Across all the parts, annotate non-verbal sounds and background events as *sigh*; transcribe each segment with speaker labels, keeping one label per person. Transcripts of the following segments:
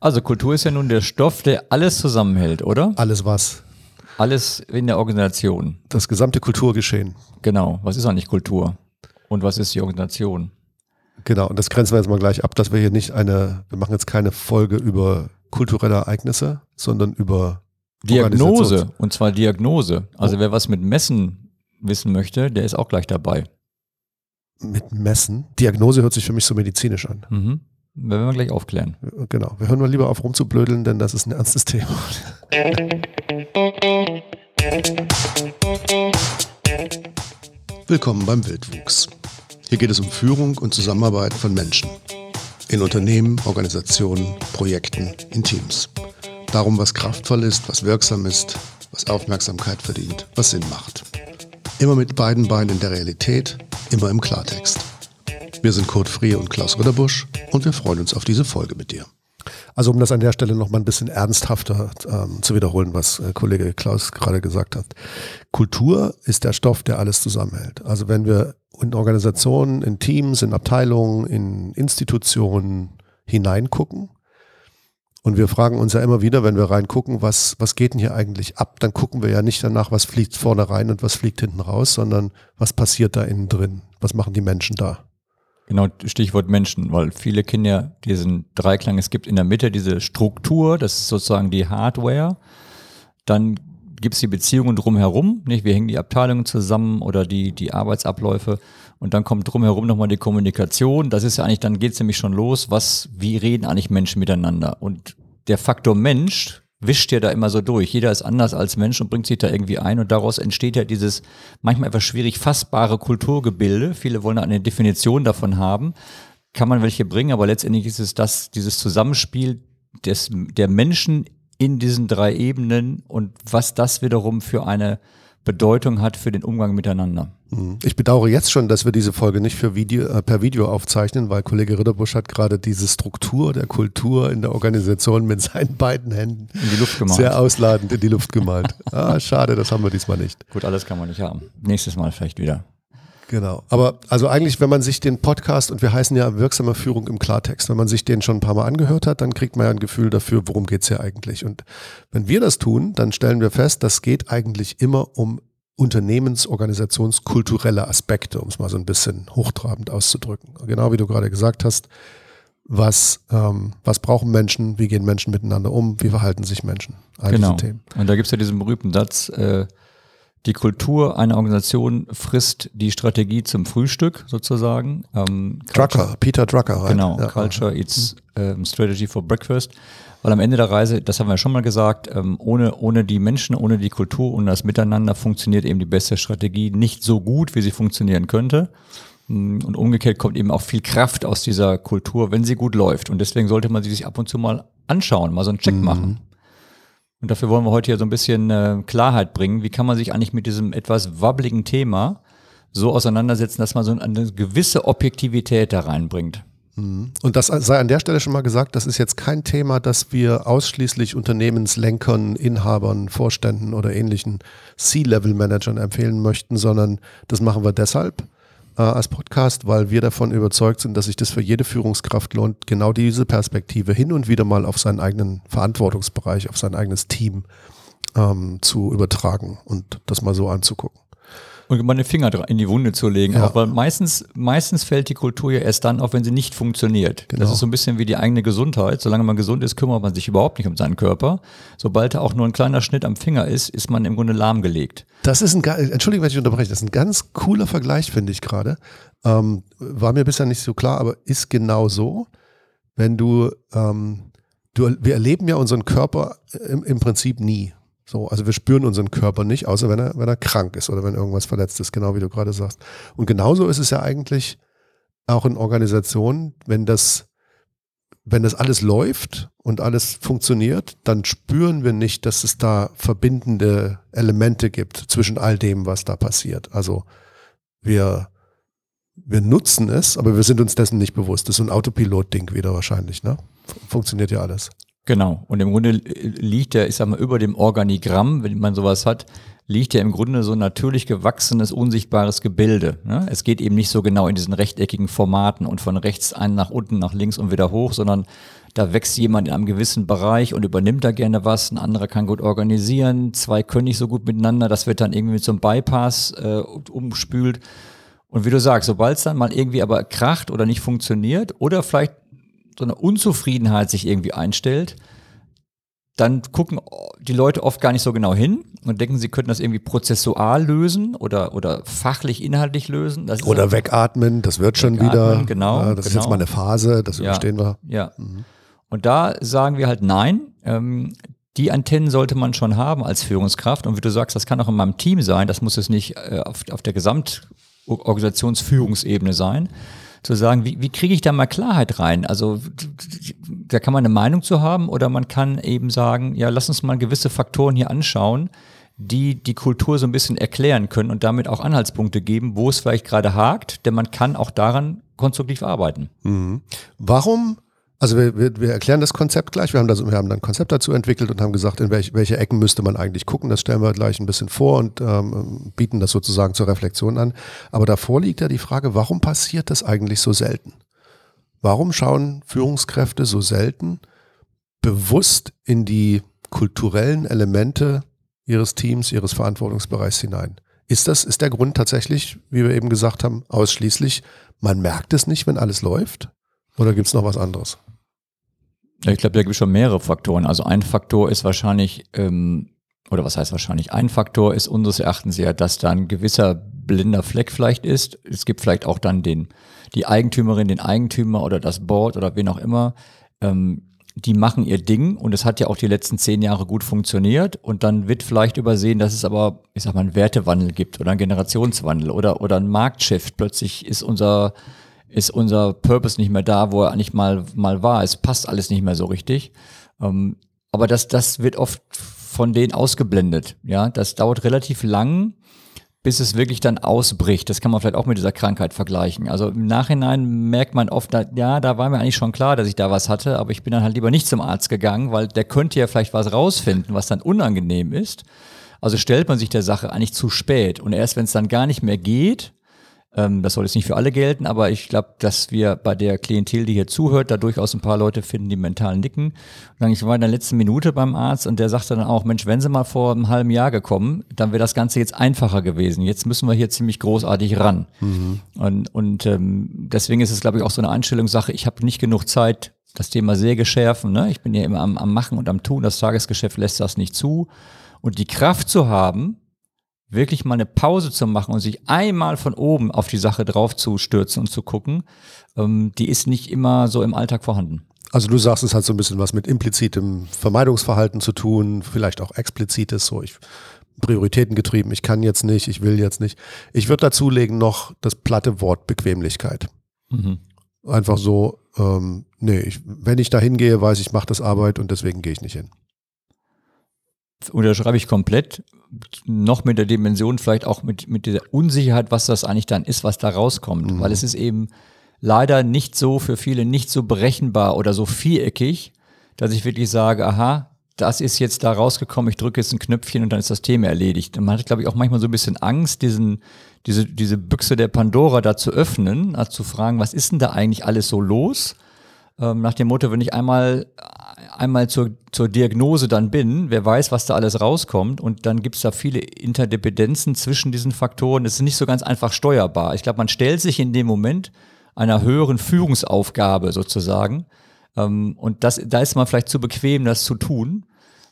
Speaker 1: Also Kultur ist ja nun der Stoff, der alles zusammenhält, oder?
Speaker 2: Alles was?
Speaker 1: Alles in der Organisation.
Speaker 2: Das gesamte Kulturgeschehen.
Speaker 1: Genau. Was ist eigentlich Kultur? Und was ist die Organisation?
Speaker 2: Genau, und das grenzen wir jetzt mal gleich ab, dass wir hier nicht eine, wir machen jetzt keine Folge über kulturelle Ereignisse, sondern über
Speaker 1: Diagnose. Und zwar Diagnose. Also oh. wer was mit Messen wissen möchte, der ist auch gleich dabei.
Speaker 2: Mit Messen? Diagnose hört sich für mich so medizinisch an.
Speaker 1: Mhm. Werden wir gleich aufklären.
Speaker 2: Genau. Wir hören mal lieber auf rumzublödeln, denn das ist ein ernstes Thema. Willkommen beim Wildwuchs. Hier geht es um Führung und Zusammenarbeit von Menschen. In Unternehmen, Organisationen, Projekten, in Teams. Darum, was kraftvoll ist, was wirksam ist, was Aufmerksamkeit verdient, was Sinn macht. Immer mit beiden Beinen in der Realität, immer im Klartext. Wir sind Kurt Frie und Klaus Ritterbusch und wir freuen uns auf diese Folge mit dir. Also um das an der Stelle noch mal ein bisschen ernsthafter ähm, zu wiederholen, was äh, Kollege Klaus gerade gesagt hat. Kultur ist der Stoff, der alles zusammenhält. Also wenn wir in Organisationen, in Teams, in Abteilungen, in Institutionen hineingucken, und wir fragen uns ja immer wieder, wenn wir reingucken, was, was geht denn hier eigentlich ab? Dann gucken wir ja nicht danach, was fliegt vorne rein und was fliegt hinten raus, sondern was passiert da innen drin? Was machen die Menschen da?
Speaker 1: Genau, Stichwort Menschen, weil viele ja diesen Dreiklang. Es gibt in der Mitte diese Struktur, das ist sozusagen die Hardware. Dann gibt es die Beziehungen drumherum, nicht? Wie hängen die Abteilungen zusammen oder die, die Arbeitsabläufe? Und dann kommt drumherum nochmal die Kommunikation. Das ist ja eigentlich, dann geht es nämlich schon los, was, wie reden eigentlich Menschen miteinander? Und der Faktor Mensch wischt ja da immer so durch. Jeder ist anders als Mensch und bringt sich da irgendwie ein und daraus entsteht ja dieses manchmal etwas schwierig fassbare Kulturgebilde. Viele wollen eine Definition davon haben. Kann man welche bringen, aber letztendlich ist es das, dieses Zusammenspiel des, der Menschen in diesen drei Ebenen und was das wiederum für eine Bedeutung hat für den Umgang miteinander.
Speaker 2: Mhm. Ich bedauere jetzt schon, dass wir diese Folge nicht Video, äh, per Video aufzeichnen, weil Kollege Ritterbusch hat gerade diese Struktur der Kultur in der Organisation mit seinen beiden Händen
Speaker 1: in die Luft gemalt.
Speaker 2: sehr ausladend in die Luft gemalt. ah, schade, das haben wir diesmal nicht.
Speaker 1: Gut, alles kann man nicht haben. Nächstes Mal vielleicht wieder.
Speaker 2: Genau. Aber also eigentlich, wenn man sich den Podcast, und wir heißen ja wirksame Führung im Klartext, wenn man sich den schon ein paar Mal angehört hat, dann kriegt man ja ein Gefühl dafür, worum geht's hier eigentlich. Und wenn wir das tun, dann stellen wir fest, das geht eigentlich immer um unternehmensorganisationskulturelle Aspekte, um es mal so ein bisschen hochtrabend auszudrücken. Genau wie du gerade gesagt hast, was, ähm, was brauchen Menschen, wie gehen Menschen miteinander um, wie verhalten sich Menschen.
Speaker 1: All genau. Und da gibt es ja diesen berühmten Satz, äh, die Kultur einer Organisation frisst die Strategie zum Frühstück sozusagen.
Speaker 2: Ähm, Drucker, Peter Drucker.
Speaker 1: Right? Genau, ja. Culture eats ähm, Strategy for Breakfast. Weil am Ende der Reise, das haben wir schon mal gesagt, ähm, ohne, ohne die Menschen, ohne die Kultur, ohne das Miteinander funktioniert eben die beste Strategie nicht so gut, wie sie funktionieren könnte. Mm, und umgekehrt kommt eben auch viel Kraft aus dieser Kultur, wenn sie gut läuft. Und deswegen sollte man sie sich ab und zu mal anschauen, mal so einen Check mhm. machen. Und dafür wollen wir heute hier so ein bisschen äh, Klarheit bringen. Wie kann man sich eigentlich mit diesem etwas wabbligen Thema so auseinandersetzen, dass man so eine gewisse Objektivität da reinbringt?
Speaker 2: Mhm. Und das sei an der Stelle schon mal gesagt, das ist jetzt kein Thema, das wir ausschließlich Unternehmenslenkern, Inhabern, Vorständen oder ähnlichen C-Level-Managern empfehlen möchten, sondern das machen wir deshalb, äh, als Podcast, weil wir davon überzeugt sind, dass sich das für jede Führungskraft lohnt, genau diese Perspektive hin und wieder mal auf seinen eigenen Verantwortungsbereich, auf sein eigenes Team ähm, zu übertragen und das mal so anzugucken.
Speaker 1: Und den Finger in die Wunde zu legen, ja. auch weil meistens, meistens fällt die Kultur ja erst dann auf, wenn sie nicht funktioniert. Genau. Das ist so ein bisschen wie die eigene Gesundheit. Solange man gesund ist, kümmert man sich überhaupt nicht um seinen Körper. Sobald da auch nur ein kleiner Schnitt am Finger ist, ist man im Grunde lahmgelegt.
Speaker 2: Das ist ein, Entschuldigung, wenn ich unterbreche, das ist ein ganz cooler Vergleich, finde ich gerade. Ähm, war mir bisher nicht so klar, aber ist genau so, wenn du, ähm, du, wir erleben ja unseren Körper im, im Prinzip nie. So, also wir spüren unseren Körper nicht, außer wenn er, wenn er krank ist oder wenn irgendwas verletzt ist, genau wie du gerade sagst. Und genauso ist es ja eigentlich auch in Organisationen, wenn das, wenn das alles läuft und alles funktioniert, dann spüren wir nicht, dass es da verbindende Elemente gibt zwischen all dem, was da passiert. Also wir, wir nutzen es, aber wir sind uns dessen nicht bewusst. Das ist so ein Autopilot-Ding wieder wahrscheinlich, ne? Funktioniert ja alles.
Speaker 1: Genau. Und im Grunde liegt ja, ich sag mal, über dem Organigramm, wenn man sowas hat, liegt ja im Grunde so ein natürlich gewachsenes, unsichtbares Gebilde. Ne? Es geht eben nicht so genau in diesen rechteckigen Formaten und von rechts ein nach unten, nach links und wieder hoch, sondern da wächst jemand in einem gewissen Bereich und übernimmt da gerne was, ein anderer kann gut organisieren, zwei können nicht so gut miteinander, das wird dann irgendwie einem Bypass äh, umspült. Und wie du sagst, sobald es dann mal irgendwie aber kracht oder nicht funktioniert oder vielleicht so eine Unzufriedenheit sich irgendwie einstellt, dann gucken die Leute oft gar nicht so genau hin und denken, sie könnten das irgendwie prozessual lösen oder, oder fachlich, inhaltlich lösen.
Speaker 2: oder wegatmen, das wird schon wieder.
Speaker 1: Genau.
Speaker 2: Ja, das genau. ist jetzt
Speaker 1: genau.
Speaker 2: mal eine Phase, das überstehen
Speaker 1: ja,
Speaker 2: wir.
Speaker 1: Ja. Mhm. Und da sagen wir halt nein. Ähm, die Antennen sollte man schon haben als Führungskraft. Und wie du sagst, das kann auch in meinem Team sein. Das muss es nicht äh, auf, auf der Gesamtorganisationsführungsebene sein zu sagen, wie, wie kriege ich da mal Klarheit rein? Also da kann man eine Meinung zu haben oder man kann eben sagen, ja, lass uns mal gewisse Faktoren hier anschauen, die die Kultur so ein bisschen erklären können und damit auch Anhaltspunkte geben, wo es vielleicht gerade hakt, denn man kann auch daran konstruktiv arbeiten.
Speaker 2: Mhm. Warum also wir, wir, wir erklären das Konzept gleich. Wir haben, das, wir haben dann ein Konzept dazu entwickelt und haben gesagt, in welch, welche Ecken müsste man eigentlich gucken. Das stellen wir gleich ein bisschen vor und ähm, bieten das sozusagen zur Reflexion an. Aber davor liegt ja die Frage, warum passiert das eigentlich so selten? Warum schauen Führungskräfte so selten bewusst in die kulturellen Elemente ihres Teams, ihres Verantwortungsbereichs hinein? Ist das, ist der Grund tatsächlich, wie wir eben gesagt haben, ausschließlich, man merkt es nicht, wenn alles läuft? Oder gibt es noch was anderes?
Speaker 1: Ich glaube, da gibt es schon mehrere Faktoren. Also ein Faktor ist wahrscheinlich, ähm, oder was heißt wahrscheinlich, ein Faktor ist unseres Erachtens ja, dass da ein gewisser blinder Fleck vielleicht ist. Es gibt vielleicht auch dann den, die Eigentümerin, den Eigentümer oder das Board oder wen auch immer, ähm, die machen ihr Ding und es hat ja auch die letzten zehn Jahre gut funktioniert und dann wird vielleicht übersehen, dass es aber, ich sag mal, einen Wertewandel gibt oder einen Generationswandel oder, oder ein Marktshift. Plötzlich ist unser ist unser Purpose nicht mehr da, wo er eigentlich mal, mal war. Es passt alles nicht mehr so richtig. Ähm, aber das, das wird oft von denen ausgeblendet. Ja, das dauert relativ lang, bis es wirklich dann ausbricht. Das kann man vielleicht auch mit dieser Krankheit vergleichen. Also im Nachhinein merkt man oft, ja, da war mir eigentlich schon klar, dass ich da was hatte, aber ich bin dann halt lieber nicht zum Arzt gegangen, weil der könnte ja vielleicht was rausfinden, was dann unangenehm ist. Also stellt man sich der Sache eigentlich zu spät. Und erst wenn es dann gar nicht mehr geht, ähm, das soll jetzt nicht für alle gelten, aber ich glaube, dass wir bei der Klientel, die hier zuhört, da durchaus ein paar Leute finden, die mental nicken. Und ich war in der letzten Minute beim Arzt und der sagte dann auch, Mensch, wenn Sie mal vor einem halben Jahr gekommen, dann wäre das Ganze jetzt einfacher gewesen. Jetzt müssen wir hier ziemlich großartig ran. Mhm. Und, und ähm, deswegen ist es, glaube ich, auch so eine Einstellungssache. Ich habe nicht genug Zeit, das Thema sehr geschärfen. Ne? Ich bin ja immer am, am Machen und am Tun. Das Tagesgeschäft lässt das nicht zu. Und die Kraft zu haben, wirklich mal eine Pause zu machen und sich einmal von oben auf die Sache drauf zu stürzen und zu gucken, ähm, die ist nicht immer so im Alltag vorhanden.
Speaker 2: Also du sagst, es hat so ein bisschen was mit implizitem Vermeidungsverhalten zu tun, vielleicht auch explizites, so ich Prioritäten getrieben, ich kann jetzt nicht, ich will jetzt nicht. Ich würde dazulegen noch das platte Wort Bequemlichkeit. Mhm. Einfach so, ähm, nee, ich, wenn ich da hingehe, weiß ich, mache das Arbeit und deswegen gehe ich nicht hin.
Speaker 1: Unterschreibe ich komplett noch mit der Dimension, vielleicht auch mit, mit dieser Unsicherheit, was das eigentlich dann ist, was da rauskommt. Mhm. Weil es ist eben leider nicht so für viele nicht so berechenbar oder so viereckig, dass ich wirklich sage, aha, das ist jetzt da rausgekommen, ich drücke jetzt ein Knöpfchen und dann ist das Thema erledigt. Und man hat, glaube ich, auch manchmal so ein bisschen Angst, diesen, diese, diese Büchse der Pandora da zu öffnen, also zu fragen, was ist denn da eigentlich alles so los? Ähm, nach dem Motto, wenn ich einmal einmal zur, zur Diagnose dann bin, wer weiß, was da alles rauskommt und dann gibt es da viele Interdependenzen zwischen diesen Faktoren. Das ist nicht so ganz einfach steuerbar. Ich glaube, man stellt sich in dem Moment einer höheren Führungsaufgabe sozusagen ähm, und das, da ist man vielleicht zu bequem, das zu tun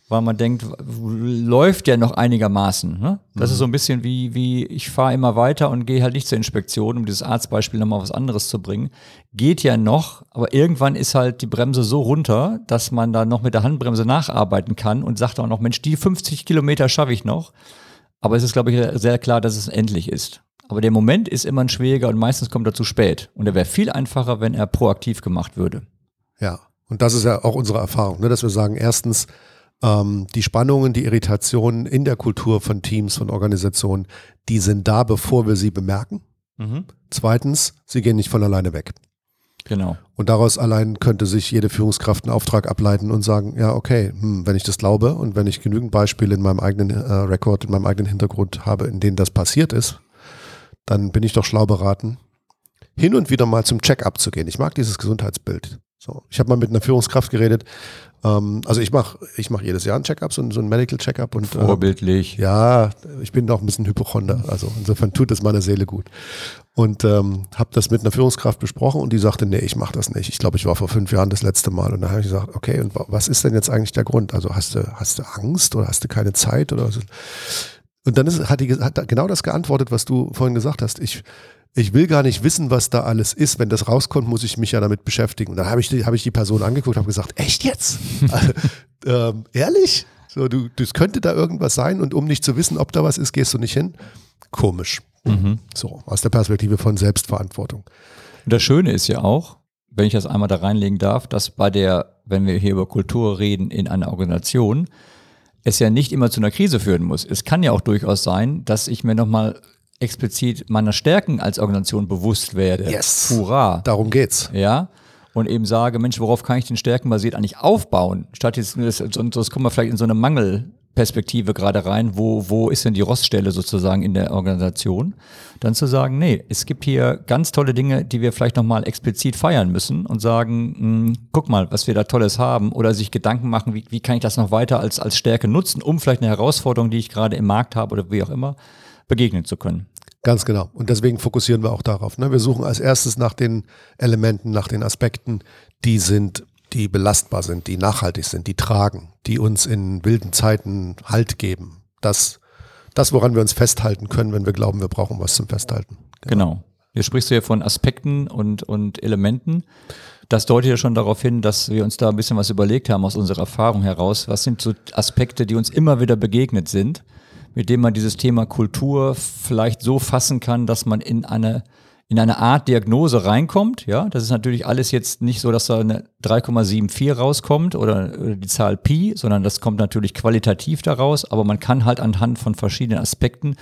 Speaker 1: weil man denkt, läuft ja noch einigermaßen. Ne? Das mhm. ist so ein bisschen wie, wie ich fahre immer weiter und gehe halt nicht zur Inspektion, um dieses Arztbeispiel nochmal was anderes zu bringen. Geht ja noch, aber irgendwann ist halt die Bremse so runter, dass man da noch mit der Handbremse nacharbeiten kann und sagt auch noch, Mensch, die 50 Kilometer schaffe ich noch. Aber es ist, glaube ich, sehr klar, dass es endlich ist. Aber der Moment ist immer ein schwieriger und meistens kommt er zu spät. Und er wäre viel einfacher, wenn er proaktiv gemacht würde.
Speaker 2: Ja, und das ist ja auch unsere Erfahrung, ne? dass wir sagen, erstens, ähm, die Spannungen, die Irritationen in der Kultur von Teams, von Organisationen, die sind da, bevor wir sie bemerken. Mhm. Zweitens, sie gehen nicht von alleine weg.
Speaker 1: Genau.
Speaker 2: Und daraus allein könnte sich jede Führungskraft einen Auftrag ableiten und sagen, ja, okay, hm, wenn ich das glaube und wenn ich genügend Beispiele in meinem eigenen äh, Rekord, in meinem eigenen Hintergrund habe, in denen das passiert ist, dann bin ich doch schlau beraten, hin und wieder mal zum Check-up zu gehen. Ich mag dieses Gesundheitsbild. So, ich habe mal mit einer Führungskraft geredet. Ähm, also ich mache ich mach jedes Jahr ein Check-up, so, so, ein Medical Check-up. und
Speaker 1: äh, Vorbildlich.
Speaker 2: Äh, ja, ich bin auch ein bisschen Hypochonder. Also insofern tut es meiner Seele gut. Und ähm, habe das mit einer Führungskraft besprochen und die sagte, nee, ich mache das nicht. Ich glaube, ich war vor fünf Jahren das letzte Mal. Und da habe ich gesagt, okay, und was ist denn jetzt eigentlich der Grund? Also hast du, hast du Angst oder hast du keine Zeit oder was? Und dann ist, hat die hat genau das geantwortet, was du vorhin gesagt hast. Ich, ich will gar nicht wissen, was da alles ist. Wenn das rauskommt, muss ich mich ja damit beschäftigen. Und dann habe ich, die, hab ich die Person angeguckt und habe gesagt, echt jetzt? *laughs* ähm, ehrlich? So, du, das könnte da irgendwas sein und um nicht zu wissen, ob da was ist, gehst du nicht hin. Komisch. Mhm. So, aus der Perspektive von Selbstverantwortung.
Speaker 1: Und das Schöne ist ja auch, wenn ich das einmal da reinlegen darf, dass bei der, wenn wir hier über Kultur reden in einer Organisation, es ja nicht immer zu einer Krise führen muss. Es kann ja auch durchaus sein, dass ich mir nochmal explizit meiner Stärken als Organisation bewusst werde.
Speaker 2: Yes. Hurra. Darum geht's.
Speaker 1: Ja. Und eben sage, Mensch, worauf kann ich den Stärken basiert eigentlich aufbauen? Statt jetzt, das kommen wir vielleicht in so eine Mangelperspektive gerade rein, wo, wo ist denn die Roststelle sozusagen in der Organisation? Dann zu sagen, nee, es gibt hier ganz tolle Dinge, die wir vielleicht nochmal explizit feiern müssen und sagen, mh, hm, guck mal, was wir da Tolles haben oder sich Gedanken machen, wie, wie kann ich das noch weiter als, als Stärke nutzen, um vielleicht eine Herausforderung, die ich gerade im Markt habe oder wie auch immer, begegnen zu können.
Speaker 2: Ganz genau. Und deswegen fokussieren wir auch darauf. Ne? Wir suchen als erstes nach den Elementen, nach den Aspekten, die sind, die belastbar sind, die nachhaltig sind, die tragen, die uns in wilden Zeiten Halt geben. Das, das, woran wir uns festhalten können, wenn wir glauben, wir brauchen was zum Festhalten.
Speaker 1: Genau. genau. Hier sprichst du ja von Aspekten und, und Elementen. Das deutet ja schon darauf hin, dass wir uns da ein bisschen was überlegt haben aus unserer Erfahrung heraus. Was sind so Aspekte, die uns immer wieder begegnet sind? mit dem man dieses Thema Kultur vielleicht so fassen kann, dass man in eine in eine Art Diagnose reinkommt, ja, das ist natürlich alles jetzt nicht so, dass da eine 3,74 rauskommt oder, oder die Zahl Pi, sondern das kommt natürlich qualitativ daraus, aber man kann halt anhand von verschiedenen Aspekten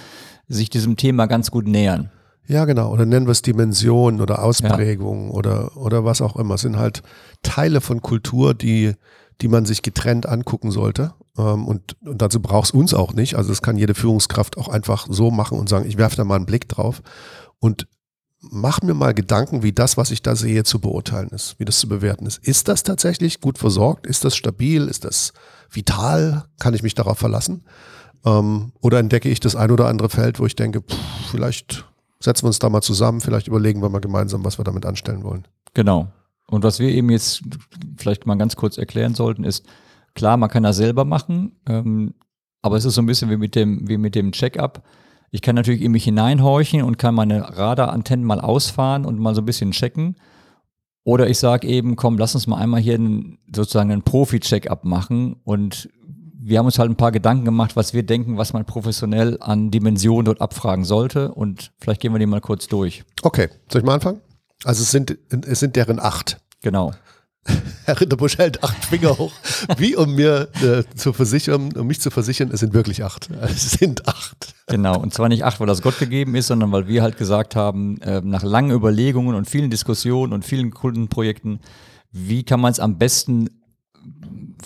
Speaker 1: sich diesem Thema ganz gut nähern.
Speaker 2: Ja, genau. Oder nennen wir es Dimensionen oder Ausprägungen ja. oder, oder was auch immer. Es sind halt Teile von Kultur, die, die man sich getrennt angucken sollte. Ähm, und, und dazu braucht es uns auch nicht. Also das kann jede Führungskraft auch einfach so machen und sagen, ich werfe da mal einen Blick drauf und mach mir mal Gedanken, wie das, was ich da sehe, zu beurteilen ist, wie das zu bewerten ist. Ist das tatsächlich gut versorgt? Ist das stabil? Ist das vital? Kann ich mich darauf verlassen? Ähm, oder entdecke ich das ein oder andere Feld, wo ich denke, pff, vielleicht setzen wir uns da mal zusammen, vielleicht überlegen wir mal gemeinsam, was wir damit anstellen wollen.
Speaker 1: Genau. Und was wir eben jetzt vielleicht mal ganz kurz erklären sollten, ist, Klar, man kann das selber machen, ähm, aber es ist so ein bisschen wie mit dem, wie mit dem Check-up. Ich kann natürlich in mich hineinhorchen und kann meine Radarantennen mal ausfahren und mal so ein bisschen checken. Oder ich sage eben, komm, lass uns mal einmal hier einen, sozusagen einen Profi-Check-up machen und wir haben uns halt ein paar Gedanken gemacht, was wir denken, was man professionell an Dimensionen dort abfragen sollte und vielleicht gehen wir die mal kurz durch.
Speaker 2: Okay, soll ich mal anfangen? Also es sind, es sind deren acht.
Speaker 1: Genau. *laughs*
Speaker 2: Herr Ritterbusch hält acht Finger hoch, wie um mir äh, zu versichern, um mich zu versichern, es sind wirklich acht. *laughs* Es sind acht.
Speaker 1: Genau, und zwar nicht acht, weil das Gott gegeben ist, sondern weil wir halt gesagt haben, äh, nach langen Überlegungen und vielen Diskussionen und vielen Kundenprojekten, wie kann man es am besten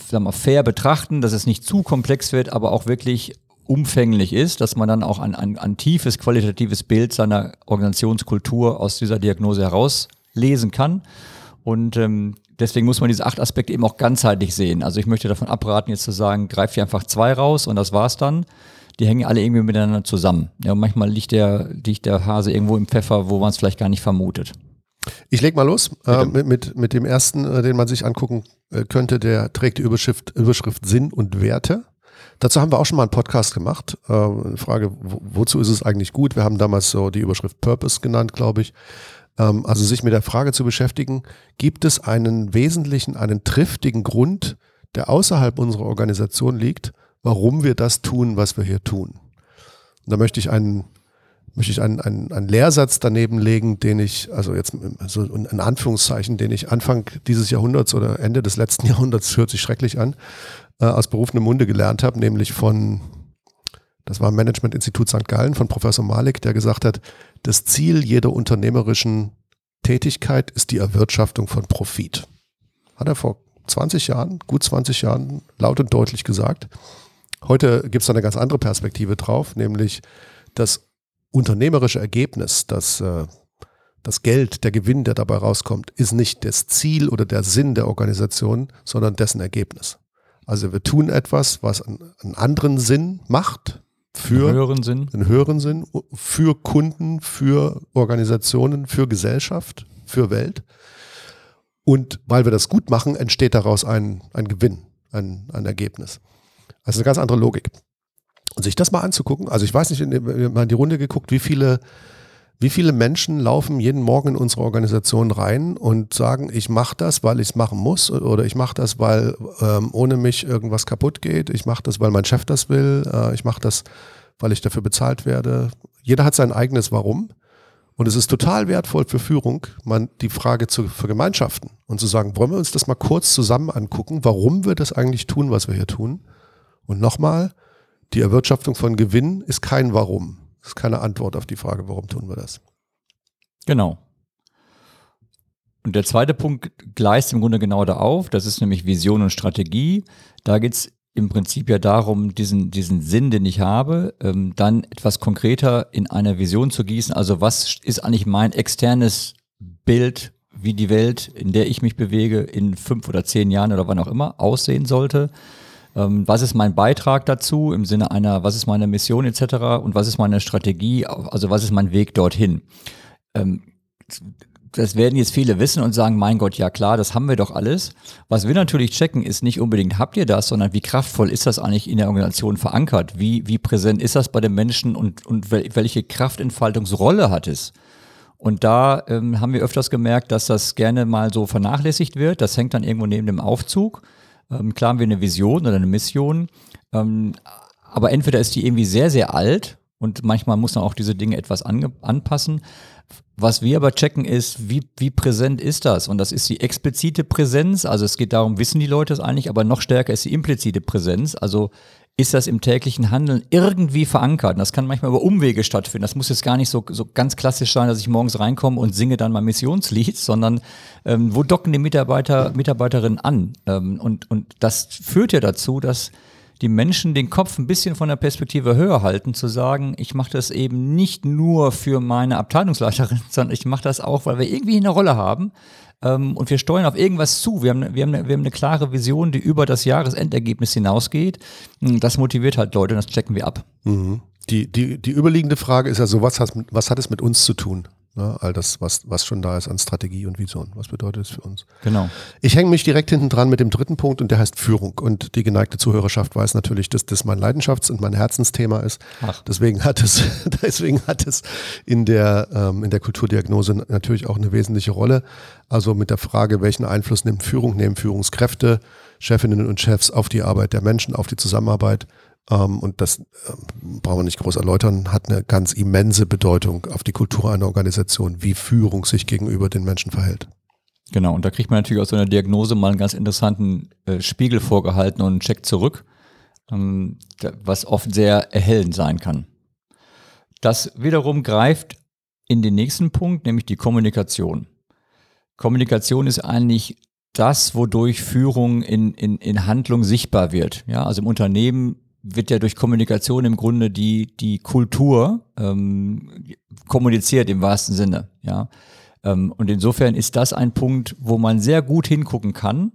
Speaker 1: sagen wir, fair betrachten, dass es nicht zu komplex wird, aber auch wirklich umfänglich ist, dass man dann auch ein, ein, ein tiefes qualitatives Bild seiner Organisationskultur aus dieser Diagnose herauslesen kann. Und ähm, deswegen muss man diese acht Aspekte eben auch ganzheitlich sehen. Also ich möchte davon abraten, jetzt zu sagen, greif hier einfach zwei raus und das war's dann. Die hängen alle irgendwie miteinander zusammen. Ja, und manchmal liegt der, liegt der Hase irgendwo im Pfeffer, wo man es vielleicht gar nicht vermutet.
Speaker 2: Ich leg mal los äh, mit, mit, mit, dem ersten, äh, den man sich angucken äh, könnte. Der trägt die Überschrift, Überschrift Sinn und Werte. Dazu haben wir auch schon mal einen Podcast gemacht. Äh, Frage, wo, wozu ist es eigentlich gut? Wir haben damals so die Überschrift Purpose genannt, glaube ich. Ähm, also sich mit der Frage zu beschäftigen, gibt es einen wesentlichen, einen triftigen Grund, der außerhalb unserer Organisation liegt, warum wir das tun, was wir hier tun. Und da möchte ich einen möchte ich einen, einen, einen Lehrsatz daneben legen, den ich, also jetzt so in Anführungszeichen, den ich Anfang dieses Jahrhunderts oder Ende des letzten *laughs* Jahrhunderts, hört sich schrecklich an, äh, aus berufenem Munde gelernt habe, nämlich von, das war Management Institut St. Gallen, von Professor Malik, der gesagt hat, das Ziel jeder unternehmerischen Tätigkeit ist die Erwirtschaftung von Profit. Hat er vor 20 Jahren, gut 20 Jahren laut und deutlich gesagt. Heute gibt es eine ganz andere Perspektive drauf, nämlich das unternehmerische Ergebnis, das äh, das Geld, der Gewinn, der dabei rauskommt, ist nicht das Ziel oder der Sinn der Organisation, sondern dessen Ergebnis. Also wir tun etwas, was einen anderen Sinn macht, für
Speaker 1: einen höheren Sinn,
Speaker 2: einen höheren Sinn, für Kunden, für Organisationen, für Gesellschaft, für Welt. Und weil wir das gut machen, entsteht daraus ein, ein Gewinn, ein, ein Ergebnis. Also eine ganz andere Logik. Und sich das mal anzugucken, also ich weiß nicht, wir haben mal in die Runde geguckt, wie viele, wie viele Menschen laufen jeden Morgen in unsere Organisation rein und sagen, ich mache das, weil ich es machen muss oder ich mache das, weil ähm, ohne mich irgendwas kaputt geht, ich mache das, weil mein Chef das will, äh, ich mache das, weil ich dafür bezahlt werde. Jeder hat sein eigenes Warum. Und es ist total wertvoll für Führung, man die Frage zu vergemeinschaften und zu sagen, wollen wir uns das mal kurz zusammen angucken, warum wir das eigentlich tun, was wir hier tun? Und nochmal, die Erwirtschaftung von Gewinn ist kein Warum. Ist keine Antwort auf die Frage, warum tun wir das.
Speaker 1: Genau. Und der zweite Punkt gleist im Grunde genau da auf. Das ist nämlich Vision und Strategie. Da geht es im Prinzip ja darum, diesen, diesen Sinn, den ich habe, ähm, dann etwas konkreter in einer Vision zu gießen. Also was ist eigentlich mein externes Bild, wie die Welt, in der ich mich bewege, in fünf oder zehn Jahren oder wann auch immer aussehen sollte? Ähm, was ist mein Beitrag dazu im Sinne einer, was ist meine Mission etc. und was ist meine Strategie, also was ist mein Weg dorthin? Ähm, das werden jetzt viele wissen und sagen, mein Gott, ja klar, das haben wir doch alles. Was wir natürlich checken, ist nicht unbedingt, habt ihr das, sondern wie kraftvoll ist das eigentlich in der Organisation verankert? Wie, wie präsent ist das bei den Menschen und, und welche Kraftentfaltungsrolle hat es? Und da ähm, haben wir öfters gemerkt, dass das gerne mal so vernachlässigt wird. Das hängt dann irgendwo neben dem Aufzug. Ähm, klar haben wir eine Vision oder eine Mission, ähm, aber entweder ist die irgendwie sehr, sehr alt und manchmal muss man auch diese Dinge etwas anpassen. Was wir aber checken ist, wie, wie präsent ist das? Und das ist die explizite Präsenz. Also es geht darum, wissen die Leute es eigentlich, aber noch stärker ist die implizite Präsenz. Also ist das im täglichen Handeln irgendwie verankert. Und das kann manchmal über Umwege stattfinden. Das muss jetzt gar nicht so, so ganz klassisch sein, dass ich morgens reinkomme und singe dann mein Missionslied, sondern ähm, wo docken die Mitarbeiter, Mitarbeiterinnen an? Ähm, und, und das führt ja dazu, dass die Menschen den Kopf ein bisschen von der Perspektive höher halten, zu sagen, ich mache das eben nicht nur für meine Abteilungsleiterin, *laughs* sondern ich mache das auch, weil wir irgendwie eine Rolle haben ähm, und wir steuern auf irgendwas zu. Wir haben, wir, haben eine, wir haben eine klare Vision, die über das Jahresendergebnis hinausgeht. Hm, das motiviert halt Leute und das checken wir ab.
Speaker 2: Mhm. Die, die, die überliegende Frage ist ja so, was hat, was hat es mit uns zu tun? Ne? All das, was, was schon da ist an Strategie und Vision. Was bedeutet es für uns?
Speaker 1: Genau.
Speaker 2: Ich hänge mich direkt hinten dran mit dem dritten Punkt und der heißt Führung. Und die geneigte Zuhörerschaft weiß natürlich, dass das mein Leidenschafts- und mein Herzensthema ist. Ach. Deswegen hat es, *laughs* deswegen hat es in der, ähm, in der Kulturdiagnose natürlich auch eine wesentliche Rolle. Also mit der Frage, welchen Einfluss nimmt Führung, nehmen Führungskräfte, Chefinnen und Chefs auf die Arbeit der Menschen, auf die Zusammenarbeit ähm, und das ähm, brauchen wir nicht groß erläutern, hat eine ganz immense Bedeutung auf die Kultur einer Organisation, wie Führung sich gegenüber den Menschen verhält.
Speaker 1: Genau, und da kriegt man natürlich aus so einer Diagnose mal einen ganz interessanten äh, Spiegel vorgehalten und einen Check zurück, ähm, was oft sehr erhellend sein kann. Das wiederum greift in den nächsten Punkt, nämlich die Kommunikation. Kommunikation ist eigentlich das, wodurch Führung in, in, in Handlung sichtbar wird. Ja, also im Unternehmen wird ja durch Kommunikation im Grunde die, die Kultur ähm, kommuniziert im wahrsten Sinne. Ja? Ähm, und insofern ist das ein Punkt, wo man sehr gut hingucken kann.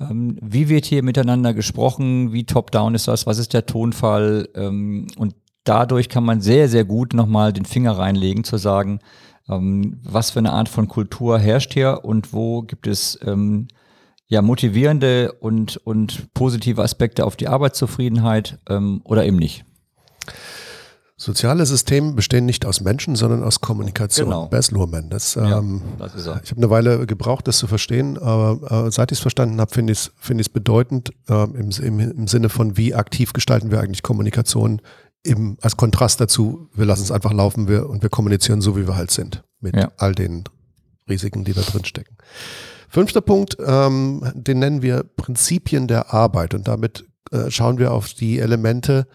Speaker 1: Ähm, wie wird hier miteinander gesprochen? Wie top-down ist das? Was ist der Tonfall? Ähm, und dadurch kann man sehr, sehr gut nochmal den Finger reinlegen, zu sagen, ähm, was für eine Art von Kultur herrscht hier und wo gibt es ähm, ja, motivierende und, und positive Aspekte auf die Arbeitszufriedenheit ähm, oder eben nicht?
Speaker 2: Soziale Systeme bestehen nicht aus Menschen, sondern aus Kommunikation. Genau. Bess Luhrmann. Das, ähm, ja, das. Ich habe eine Weile gebraucht, das zu verstehen, aber äh, seit ich es verstanden habe, finde ich es find bedeutend äh, im, im, im Sinne von, wie aktiv gestalten wir eigentlich Kommunikation im, als Kontrast dazu, wir lassen es einfach laufen wir, und wir kommunizieren so, wie wir halt sind, mit ja. all den Risiken, die da drin stecken. Fünfter Punkt, ähm, den nennen wir Prinzipien der Arbeit und damit äh, schauen wir auf die Elemente,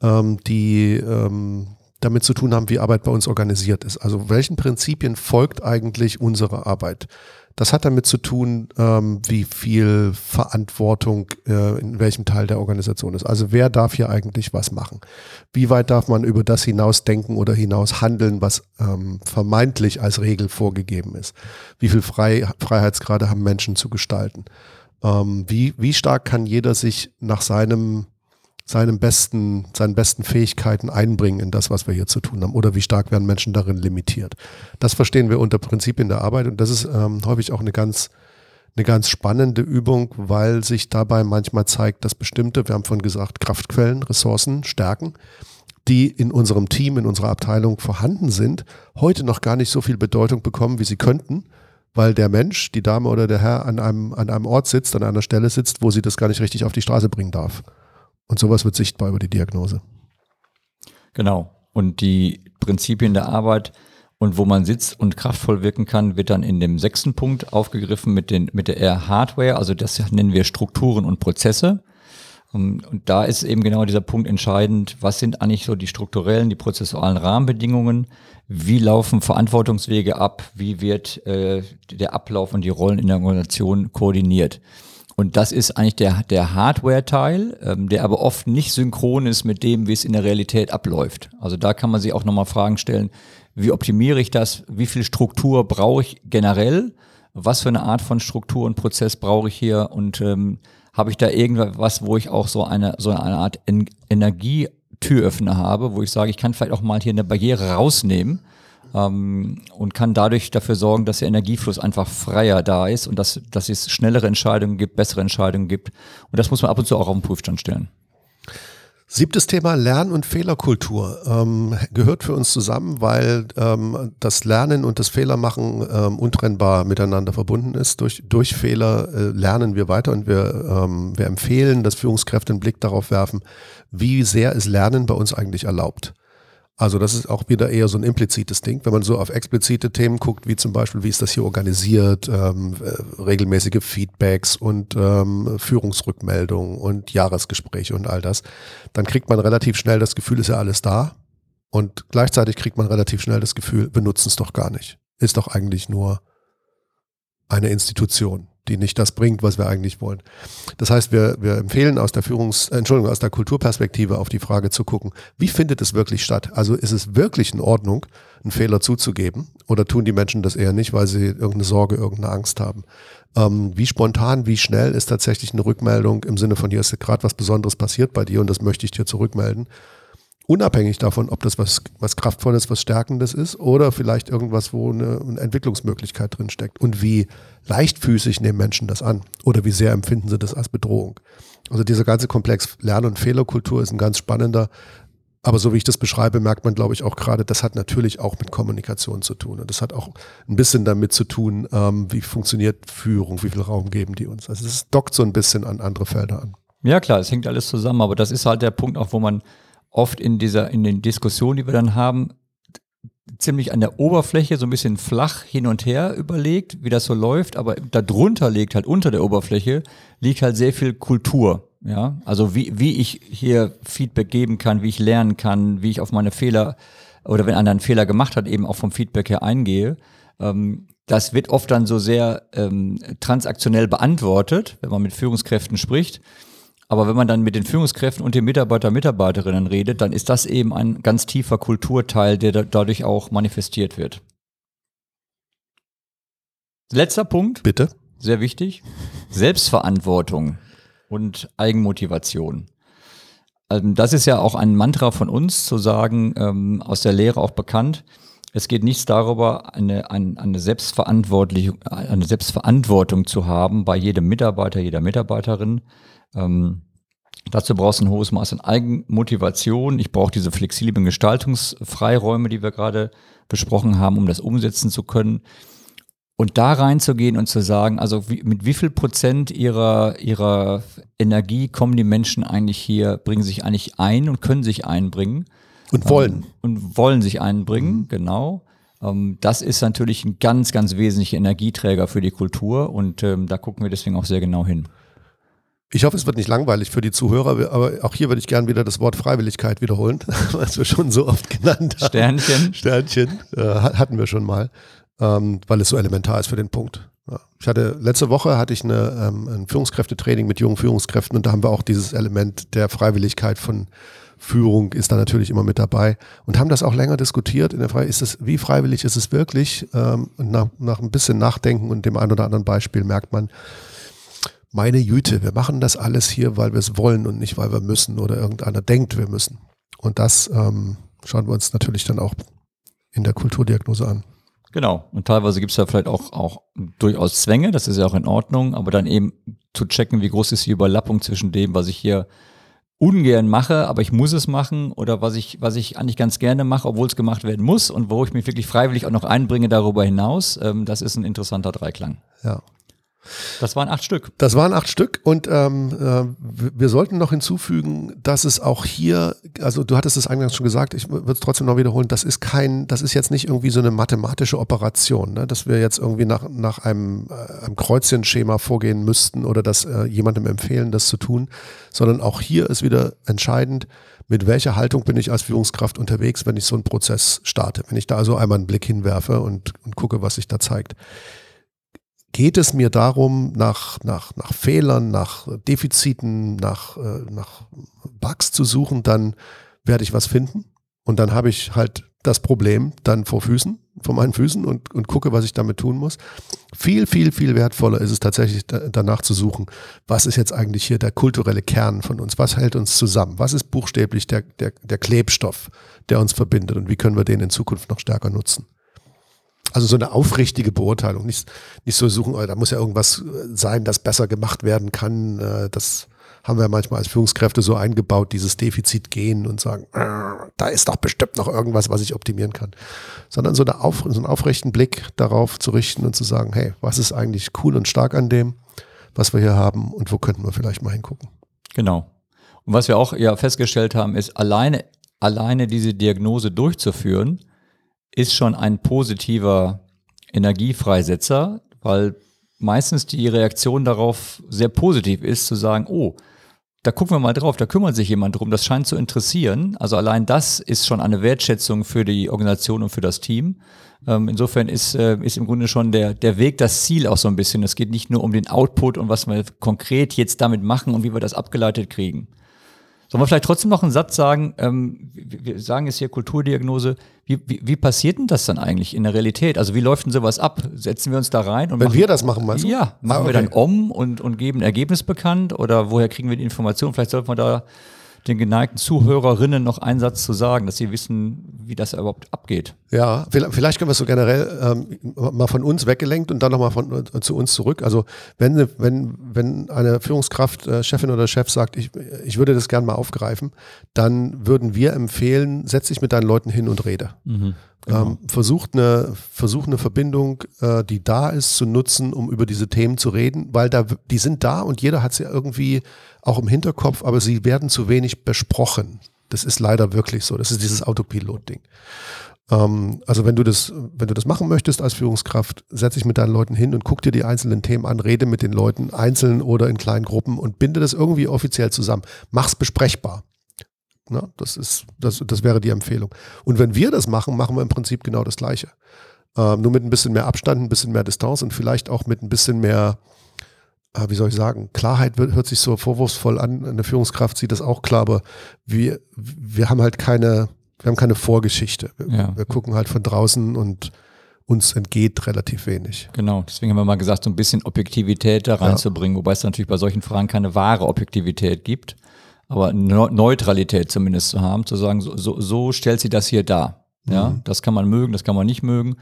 Speaker 2: ähm, die ähm, damit zu tun haben, wie Arbeit bei uns organisiert ist. Also welchen Prinzipien folgt eigentlich unsere Arbeit? Das hat damit zu tun, ähm, wie viel Verantwortung äh, in welchem Teil der Organisation ist. Also wer darf hier eigentlich was machen? Wie weit darf man über das hinaus denken oder hinaus handeln, was ähm, vermeintlich als Regel vorgegeben ist? Wie viel Frei Freiheitsgrade haben Menschen zu gestalten? Ähm, wie, wie stark kann jeder sich nach seinem seinem besten, seinen besten Fähigkeiten einbringen in das, was wir hier zu tun haben? Oder wie stark werden Menschen darin limitiert? Das verstehen wir unter Prinzipien der Arbeit und das ist ähm, häufig auch eine ganz, eine ganz spannende Übung, weil sich dabei manchmal zeigt, dass bestimmte, wir haben vorhin gesagt, Kraftquellen, Ressourcen, Stärken, die in unserem Team, in unserer Abteilung vorhanden sind, heute noch gar nicht so viel Bedeutung bekommen, wie sie könnten, weil der Mensch, die Dame oder der Herr an einem, an einem Ort sitzt, an einer Stelle sitzt, wo sie das gar nicht richtig auf die Straße bringen darf. Und sowas wird sichtbar über die Diagnose.
Speaker 1: Genau. Und die Prinzipien der Arbeit und wo man sitzt und kraftvoll wirken kann, wird dann in dem sechsten Punkt aufgegriffen mit, den, mit der Air Hardware. Also das nennen wir Strukturen und Prozesse. Und da ist eben genau dieser Punkt entscheidend. Was sind eigentlich so die strukturellen, die prozessualen Rahmenbedingungen? Wie laufen Verantwortungswege ab? Wie wird äh, der Ablauf und die Rollen in der Organisation koordiniert? Und das ist eigentlich der, der Hardware-Teil, ähm, der aber oft nicht synchron ist mit dem, wie es in der Realität abläuft. Also da kann man sich auch nochmal Fragen stellen, wie optimiere ich das? Wie viel Struktur brauche ich generell? Was für eine Art von Struktur und Prozess brauche ich hier? Und ähm, habe ich da irgendwas, wo ich auch so eine, so eine Art en Energietüröffner habe, wo ich sage, ich kann vielleicht auch mal hier eine Barriere rausnehmen ähm, und kann dadurch dafür sorgen, dass der Energiefluss einfach freier da ist und dass, dass es schnellere Entscheidungen gibt, bessere Entscheidungen gibt. Und das muss man ab und zu auch auf den Prüfstand stellen.
Speaker 2: Siebtes Thema Lern- und Fehlerkultur ähm, gehört für uns zusammen, weil ähm, das Lernen und das Fehlermachen ähm, untrennbar miteinander verbunden ist. Durch, durch Fehler äh, lernen wir weiter und wir, ähm, wir empfehlen, dass Führungskräfte einen Blick darauf werfen, wie sehr ist Lernen bei uns eigentlich erlaubt. Also das ist auch wieder eher so ein implizites Ding. Wenn man so auf explizite Themen guckt, wie zum Beispiel, wie ist das hier organisiert, ähm, äh, regelmäßige Feedbacks und ähm, Führungsrückmeldungen und Jahresgespräche und all das, dann kriegt man relativ schnell das Gefühl, ist ja alles da. Und gleichzeitig kriegt man relativ schnell das Gefühl, benutzen es doch gar nicht. Ist doch eigentlich nur eine Institution die nicht das bringt, was wir eigentlich wollen. Das heißt, wir, wir empfehlen aus der Führungs-, Entschuldigung, aus der Kulturperspektive auf die Frage zu gucken, wie findet es wirklich statt? Also ist es wirklich in Ordnung, einen Fehler zuzugeben? Oder tun die Menschen das eher nicht, weil sie irgendeine Sorge, irgendeine Angst haben? Ähm, wie spontan, wie schnell ist tatsächlich eine Rückmeldung im Sinne von, hier ist gerade was Besonderes passiert bei dir und das möchte ich dir zurückmelden? Unabhängig davon, ob das was, was Kraftvolles, was Stärkendes ist oder vielleicht irgendwas, wo eine, eine Entwicklungsmöglichkeit drin steckt. Und wie leichtfüßig nehmen Menschen das an oder wie sehr empfinden sie das als Bedrohung. Also dieser ganze Komplex Lern- und Fehlerkultur ist ein ganz spannender. Aber so wie ich das beschreibe, merkt man, glaube ich, auch gerade, das hat natürlich auch mit Kommunikation zu tun. Und das hat auch ein bisschen damit zu tun, ähm, wie funktioniert Führung, wie viel Raum geben die uns. Also es dockt so ein bisschen an andere Felder an.
Speaker 1: Ja klar, es hängt alles zusammen, aber das ist halt der Punkt auch, wo man oft in dieser, in den Diskussionen, die wir dann haben, ziemlich an der Oberfläche so ein bisschen flach hin und her überlegt, wie das so läuft, aber darunter liegt halt unter der Oberfläche liegt halt sehr viel Kultur. Ja, also wie, wie ich hier Feedback geben kann, wie ich lernen kann, wie ich auf meine Fehler oder wenn einer einen Fehler gemacht hat, eben auch vom Feedback her eingehe. Ähm, das wird oft dann so sehr ähm, transaktionell beantwortet, wenn man mit Führungskräften spricht. Aber wenn man dann mit den Führungskräften und den Mitarbeiter, Mitarbeiterinnen redet, dann ist das eben ein ganz tiefer Kulturteil, der da, dadurch auch manifestiert wird. Letzter Punkt.
Speaker 2: Bitte.
Speaker 1: Sehr wichtig. Selbstverantwortung und Eigenmotivation. Ähm, das ist ja auch ein Mantra von uns, zu sagen, ähm, aus der Lehre auch bekannt. Es geht nichts darüber, eine, eine, eine, Selbstverantwortlich, eine Selbstverantwortung zu haben bei jedem Mitarbeiter, jeder Mitarbeiterin, ähm, dazu brauchst du ein hohes Maß an Eigenmotivation. Ich brauche diese flexiblen Gestaltungsfreiräume, die wir gerade besprochen haben, um das umsetzen zu können. Und da reinzugehen und zu sagen, also wie, mit wie viel Prozent ihrer, ihrer Energie kommen die Menschen eigentlich hier, bringen sich eigentlich ein und können sich einbringen.
Speaker 2: Und wollen. Ähm,
Speaker 1: und wollen sich einbringen, mhm. genau. Ähm, das ist natürlich ein ganz, ganz wesentlicher Energieträger für die Kultur und ähm, da gucken wir deswegen auch sehr genau hin.
Speaker 2: Ich hoffe, es wird nicht langweilig für die Zuhörer, aber auch hier würde ich gerne wieder das Wort Freiwilligkeit wiederholen, *laughs* was wir schon so oft genannt haben.
Speaker 1: Sternchen. *laughs*
Speaker 2: Sternchen äh, hatten wir schon mal, ähm, weil es so elementar ist für den Punkt. Ja. Ich hatte letzte Woche hatte ich eine, ähm, ein Führungskräftetraining mit jungen Führungskräften und da haben wir auch dieses Element der Freiwilligkeit von Führung ist da natürlich immer mit dabei und haben das auch länger diskutiert in der Frage, ist es, wie freiwillig ist es wirklich? Ähm, nach, nach ein bisschen Nachdenken und dem einen oder anderen Beispiel merkt man, meine Jüte, wir machen das alles hier, weil wir es wollen und nicht, weil wir müssen oder irgendeiner denkt, wir müssen. Und das ähm, schauen wir uns natürlich dann auch in der Kulturdiagnose an.
Speaker 1: Genau. Und teilweise gibt es ja vielleicht auch, auch durchaus Zwänge, das ist ja auch in Ordnung, aber dann eben zu checken, wie groß ist die Überlappung zwischen dem, was ich hier ungern mache, aber ich muss es machen oder was ich, was ich eigentlich ganz gerne mache, obwohl es gemacht werden muss und wo ich mich wirklich freiwillig auch noch einbringe darüber hinaus. Ähm, das ist ein interessanter Dreiklang.
Speaker 2: Ja.
Speaker 1: Das waren acht Stück.
Speaker 2: Das waren acht Stück und ähm, äh, wir sollten noch hinzufügen, dass es auch hier, also du hattest es eingangs schon gesagt, ich würde es trotzdem noch wiederholen, das ist kein, das ist jetzt nicht irgendwie so eine mathematische Operation, ne, dass wir jetzt irgendwie nach, nach einem, äh, einem Kreuzchenschema vorgehen müssten oder das äh, jemandem empfehlen, das zu tun, sondern auch hier ist wieder entscheidend, mit welcher Haltung bin ich als Führungskraft unterwegs, wenn ich so einen Prozess starte. Wenn ich da also einmal einen Blick hinwerfe und, und gucke, was sich da zeigt geht es mir darum, nach, nach, nach Fehlern, nach Defiziten, nach, äh, nach Bugs zu suchen, dann werde ich was finden. Und dann habe ich halt das Problem dann vor Füßen, vor meinen Füßen und, und gucke, was ich damit tun muss. Viel, viel, viel wertvoller ist es tatsächlich danach zu suchen, was ist jetzt eigentlich hier der kulturelle Kern von uns? Was hält uns zusammen? Was ist buchstäblich der, der, der Klebstoff, der uns verbindet und wie können wir den in Zukunft noch stärker nutzen? Also so eine aufrichtige Beurteilung, nicht, nicht so suchen, oh, da muss ja irgendwas äh, sein, das besser gemacht werden kann. Äh, das haben wir manchmal als Führungskräfte so eingebaut, dieses Defizit gehen und sagen, ah, da ist doch bestimmt noch irgendwas, was ich optimieren kann. Sondern so, eine auf, so einen aufrechten Blick darauf zu richten und zu sagen, hey, was ist eigentlich cool und stark an dem, was wir hier haben und wo könnten wir vielleicht mal hingucken.
Speaker 1: Genau. Und was wir auch ja festgestellt haben, ist alleine, alleine diese Diagnose durchzuführen, ist schon ein positiver Energiefreisetzer, weil meistens die Reaktion darauf sehr positiv ist, zu sagen, oh, da gucken wir mal drauf, da kümmert sich jemand drum, das scheint zu interessieren. Also allein das ist schon eine Wertschätzung für die Organisation und für das Team. Ähm, insofern ist, äh, ist im Grunde schon der, der Weg das Ziel auch so ein bisschen. Es geht nicht nur um den Output und was wir konkret jetzt damit machen und wie wir das abgeleitet kriegen. Sollen wir vielleicht trotzdem noch einen Satz sagen? Ähm, wir sagen es hier Kulturdiagnose. Wie, wie, wie passiert denn das dann eigentlich in der Realität? Also wie läuft denn sowas ab? Setzen wir uns da rein?
Speaker 2: Und Wenn machen, wir das machen, meinst du?
Speaker 1: Ja, machen ah, okay. wir dann um und, und geben ein Ergebnis bekannt? Oder woher kriegen wir die Information? Vielleicht sollten wir da den geneigten Zuhörerinnen noch einen Satz zu sagen, dass sie wissen, wie das überhaupt abgeht.
Speaker 2: Ja, vielleicht können wir es so generell ähm, mal von uns weggelenkt und dann nochmal von äh, zu uns zurück. Also wenn, wenn, wenn eine Führungskraft, äh, Chefin oder Chef sagt, ich, ich würde das gerne mal aufgreifen, dann würden wir empfehlen, setz dich mit deinen Leuten hin und rede. Mhm. Genau. Ähm, versucht, eine, versucht eine Verbindung, äh, die da ist, zu nutzen, um über diese Themen zu reden, weil da, die sind da und jeder hat sie irgendwie auch im Hinterkopf, aber sie werden zu wenig besprochen. Das ist leider wirklich so. Das ist dieses Autopilot-Ding. Ähm, also wenn du das, wenn du das machen möchtest als Führungskraft, setz dich mit deinen Leuten hin und guck dir die einzelnen Themen an, rede mit den Leuten einzeln oder in kleinen Gruppen und binde das irgendwie offiziell zusammen. Mach's besprechbar. Na, das, ist, das, das wäre die Empfehlung. Und wenn wir das machen, machen wir im Prinzip genau das Gleiche. Ähm, nur mit ein bisschen mehr Abstand, ein bisschen mehr Distanz und vielleicht auch mit ein bisschen mehr, äh, wie soll ich sagen, Klarheit wird, hört sich so vorwurfsvoll an. Eine Führungskraft sieht das auch klar, aber wir, wir haben halt keine, wir haben keine Vorgeschichte. Wir, ja. wir gucken halt von draußen und uns entgeht relativ wenig.
Speaker 1: Genau, deswegen haben wir mal gesagt, so ein bisschen Objektivität da reinzubringen, ja. wobei es natürlich bei solchen Fragen keine wahre Objektivität gibt aber Neutralität zumindest zu haben, zu sagen, so, so, so stellt sie das hier dar. Ja, mhm. das kann man mögen, das kann man nicht mögen.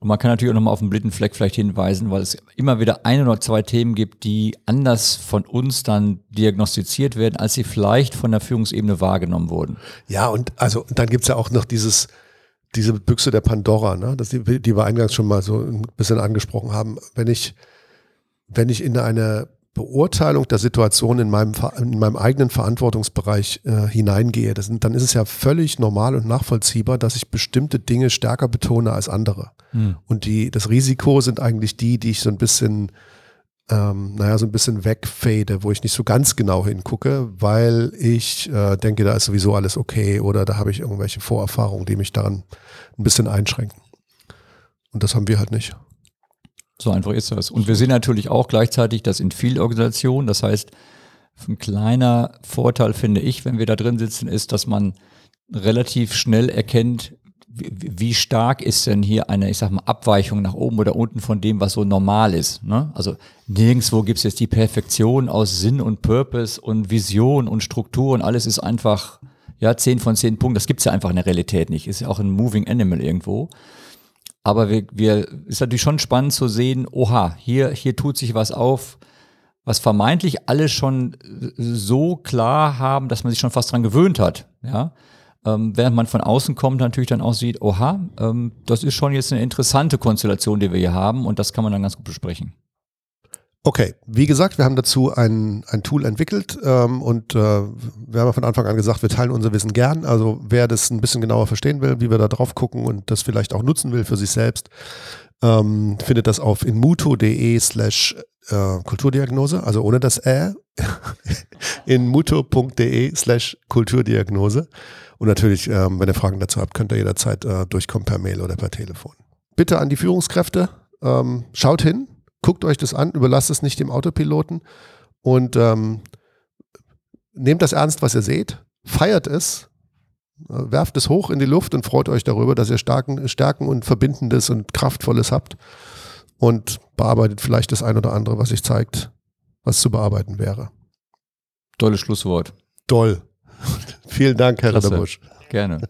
Speaker 1: Und man kann natürlich auch nochmal auf einen blinden Fleck vielleicht hinweisen, weil es immer wieder ein oder zwei Themen gibt, die anders von uns dann diagnostiziert werden, als sie vielleicht von der Führungsebene wahrgenommen wurden.
Speaker 2: Ja, und also dann gibt's ja auch noch dieses, diese Büchse der Pandora, ne? das, die, die wir eingangs schon mal so ein bisschen angesprochen haben. Wenn ich, wenn ich in eine Beurteilung der Situation in meinem, in meinem eigenen Verantwortungsbereich äh, hineingehe, das, dann ist es ja völlig normal und nachvollziehbar, dass ich bestimmte Dinge stärker betone als andere. Hm. Und die, das Risiko sind eigentlich die, die ich so ein bisschen, ähm, naja, so ein bisschen wegfade, wo ich nicht so ganz genau hingucke, weil ich äh, denke, da ist sowieso alles okay oder da habe ich irgendwelche Vorerfahrungen, die mich daran ein bisschen einschränken. Und das haben wir halt nicht.
Speaker 1: So einfach ist das. Und wir sehen natürlich auch gleichzeitig, dass in vielen Organisationen, das heißt, ein kleiner Vorteil finde ich, wenn wir da drin sitzen, ist, dass man relativ schnell erkennt, wie stark ist denn hier eine, ich sag mal, Abweichung nach oben oder unten von dem, was so normal ist. Ne? Also nirgendwo gibt es jetzt die Perfektion aus Sinn und Purpose und Vision und Struktur und alles ist einfach, ja, 10 von 10 Punkten. Das gibt es ja einfach in der Realität nicht. Ist ja auch ein Moving Animal irgendwo. Aber wir, wir ist natürlich schon spannend zu sehen, oha, hier, hier tut sich was auf, was vermeintlich alle schon so klar haben, dass man sich schon fast dran gewöhnt hat. Ja, ähm, während man von außen kommt, natürlich dann auch sieht, oha, ähm, das ist schon jetzt eine interessante Konstellation, die wir hier haben und das kann man dann ganz gut besprechen.
Speaker 2: Okay, wie gesagt, wir haben dazu ein, ein Tool entwickelt ähm, und äh, wir haben von Anfang an gesagt, wir teilen unser Wissen gern. Also wer das ein bisschen genauer verstehen will, wie wir da drauf gucken und das vielleicht auch nutzen will für sich selbst, ähm, findet das auf inmuto.de slash äh, Kulturdiagnose, also ohne das Ä, *laughs* inmuto.de slash Kulturdiagnose. Und natürlich, ähm, wenn ihr Fragen dazu habt, könnt ihr jederzeit äh, durchkommen per Mail oder per Telefon. Bitte an die Führungskräfte, ähm, schaut hin, guckt euch das an, überlasst es nicht dem Autopiloten und ähm, nehmt das ernst, was ihr seht, feiert es, äh, werft es hoch in die Luft und freut euch darüber, dass ihr starken, Stärken und Verbindendes und Kraftvolles habt und bearbeitet vielleicht das ein oder andere, was sich zeigt, was zu bearbeiten wäre.
Speaker 1: Tolles Schlusswort.
Speaker 2: Toll. *laughs* Vielen Dank, Herr
Speaker 1: Klasse.
Speaker 2: Ritterbusch.
Speaker 1: Gerne.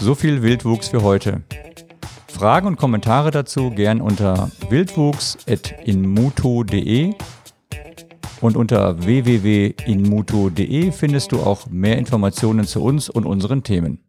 Speaker 1: So viel Wildwuchs für heute. Fragen und Kommentare dazu gern unter wildwuchs.inmuto.de und unter www.inmuto.de findest du auch mehr Informationen zu uns und unseren Themen.